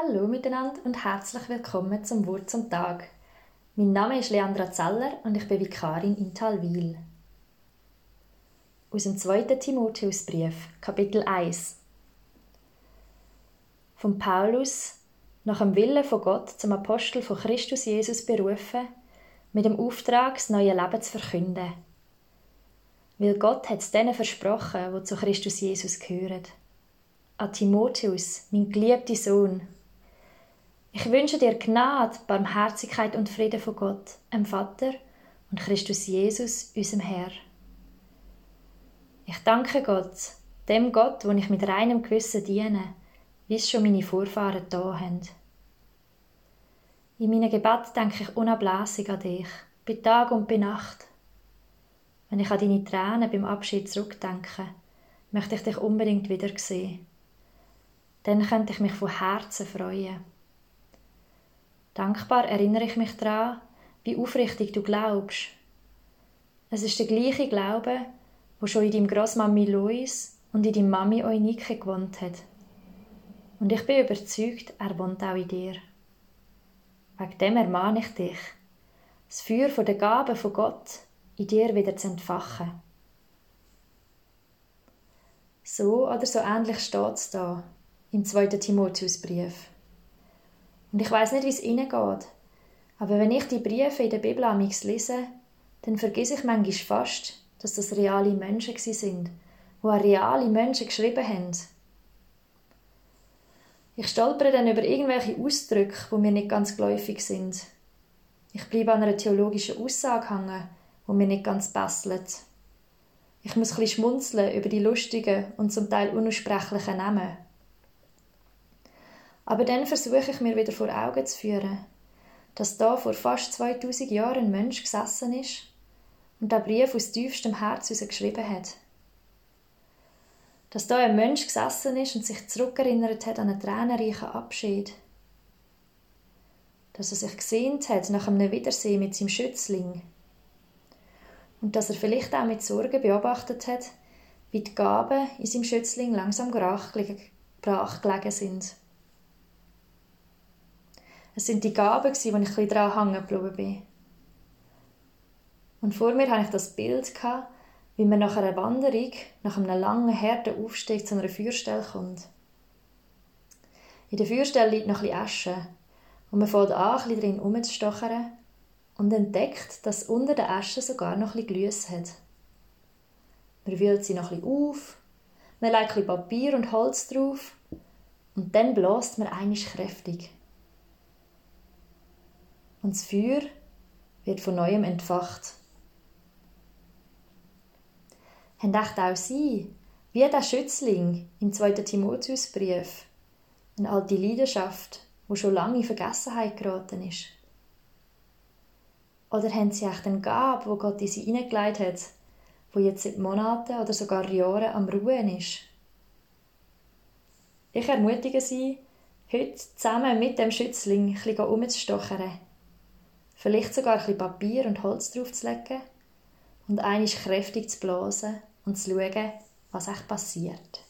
Hallo miteinander und herzlich willkommen zum Wort zum Tag. Mein Name ist Leandra Zeller und ich bin Vikarin in Talwil. Aus dem 2. Timotheusbrief, Kapitel 1. Von Paulus, nach dem Willen von Gott zum Apostel von Christus Jesus berufen, mit dem Auftrag, das neue Leben zu verkünden. Weil Gott hat es denen versprochen, die zu Christus Jesus gehören. An Timotheus, mein geliebter Sohn, ich wünsche dir Gnade, Barmherzigkeit und Frieden von Gott, dem Vater und Christus Jesus, unserem Herr. Ich danke Gott, dem Gott, wo ich mit reinem Gewissen diene, wie es schon meine Vorfahren da haben. In meinem Gebet denke ich unablässig an dich, bei Tag und bei Nacht. Wenn ich an deine Tränen beim Abschied zurückdenke, möchte ich dich unbedingt wiedersehen. Dann könnte ich mich von Herzen freuen. Dankbar erinnere ich mich daran, wie aufrichtig du glaubst. Es ist der gleiche Glaube, wo schon in deinem Großmami Lois und in deinem Mami Eunike gewohnt hat. Und ich bin überzeugt, er wohnt auch in dir. Wegen dem ermahne ich dich, das Feuer der Gabe von Gott in dir wieder zu entfachen. So oder so ähnlich steht es da im 2. Timotheusbrief. Und ich weiß nicht, wie es ihnen geht. Aber wenn ich die Briefe in der Bibel amix lese, dann vergesse ich manchmal fast, dass das reale Menschen sind, wo reale Menschen geschrieben haben. Ich stolpere dann über irgendwelche Ausdrücke, wo mir nicht ganz geläufig sind. Ich bleibe an einer theologischen Aussage hängen, wo mir nicht ganz passelt. Ich muss ein bisschen schmunzeln über die lustigen und zum Teil unaussprechlichen Namen. Aber dann versuche ich mir wieder vor Augen zu führen, dass da vor fast 2000 Jahren ein Mensch gesessen ist und der Brief aus tiefstem Herz geschrieben hat. Dass da ein Mensch gesessen ist und sich zurückerinnert hat an einen tränenreichen Abschied. Dass er sich gesehnt hat nach einem Wiedersehen mit seinem Schützling. Und dass er vielleicht auch mit Sorgen beobachtet hat, wie die Gaben in seinem Schützling langsam brach gelegen sind. Es sind die Gaben, die ich daran hängen geblieben bin. Und vor mir hatte ich das Bild, wie man nach einer Wanderung, nach einem langen, harten Aufstieg zu einer Feuerstelle kommt. In der Feuerstelle liegt noch ein Asche und man fängt an, ein drin rumzustochern und entdeckt, dass unter der Asche sogar noch ein bisschen Glüsse hat. Man wühlt sie noch ein auf, man legt ein Papier und Holz drauf und dann bläst man einisch kräftig und das Feuer wird von neuem entfacht. Haben auch Sie, wie der Schützling im 2. Timotheusbrief, eine alte Leidenschaft, wo schon lange in Vergessenheit geraten ist? Oder haben Sie echt eine Gabe, wo Gott in Sie hineingelegt hat, wo jetzt seit Monaten oder sogar Jahren am Ruhen ist? Ich ermutige Sie, heute zusammen mit dem Schützling ein bisschen umzustochern vielleicht sogar ein bisschen Papier und Holz draufzulegen und einisch kräftig zu blasen und zu schauen, was echt passiert.